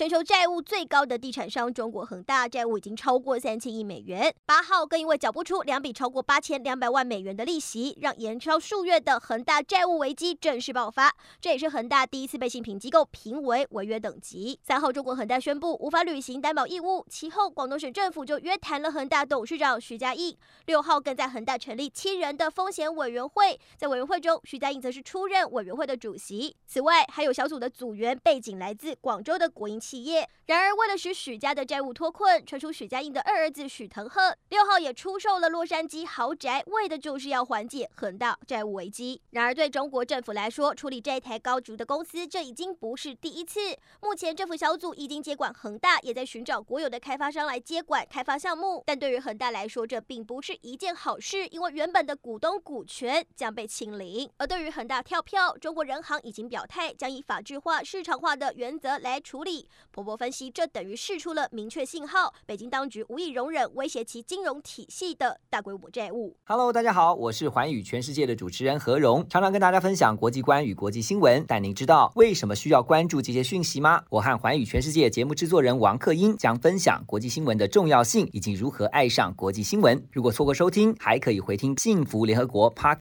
全球债务最高的地产商中国恒大债务已经超过三千亿美元，八号更因为缴不出两笔超过八千两百万美元的利息，让延烧数月的恒大债务危机正式爆发。这也是恒大第一次被信评机构评为违约等级。三号，中国恒大宣布无法履行担保义务，其后广东省政府就约谈了恒大董事长许家印。六号更在恒大成立七人的风险委员会，在委员会中，许家印则是出任委员会的主席。此外，还有小组的组员背景来自广州的国营企企业。然而，为了使许家的债务脱困，传出许家印的二儿子许腾鹤六号也出售了洛杉矶豪宅，为的就是要缓解恒大债务危机。然而，对中国政府来说，处理债台高筑的公司，这已经不是第一次。目前，政府小组已经接管恒大，也在寻找国有的开发商来接管开发项目。但对于恒大来说，这并不是一件好事，因为原本的股东股权将被清零。而对于恒大跳票，中国人行已经表态，将以法治化、市场化的原则来处理。婆婆分析，这等于释出了明确信号，北京当局无意容忍威胁其金融体系的大规模债务。Hello，大家好，我是寰宇全世界的主持人何荣，常常跟大家分享国际观与国际新闻。但您知道为什么需要关注这些讯息吗？我和寰宇全世界节目制作人王克英将分享国际新闻的重要性以及如何爱上国际新闻。如果错过收听，还可以回听幸福联合国 Podcast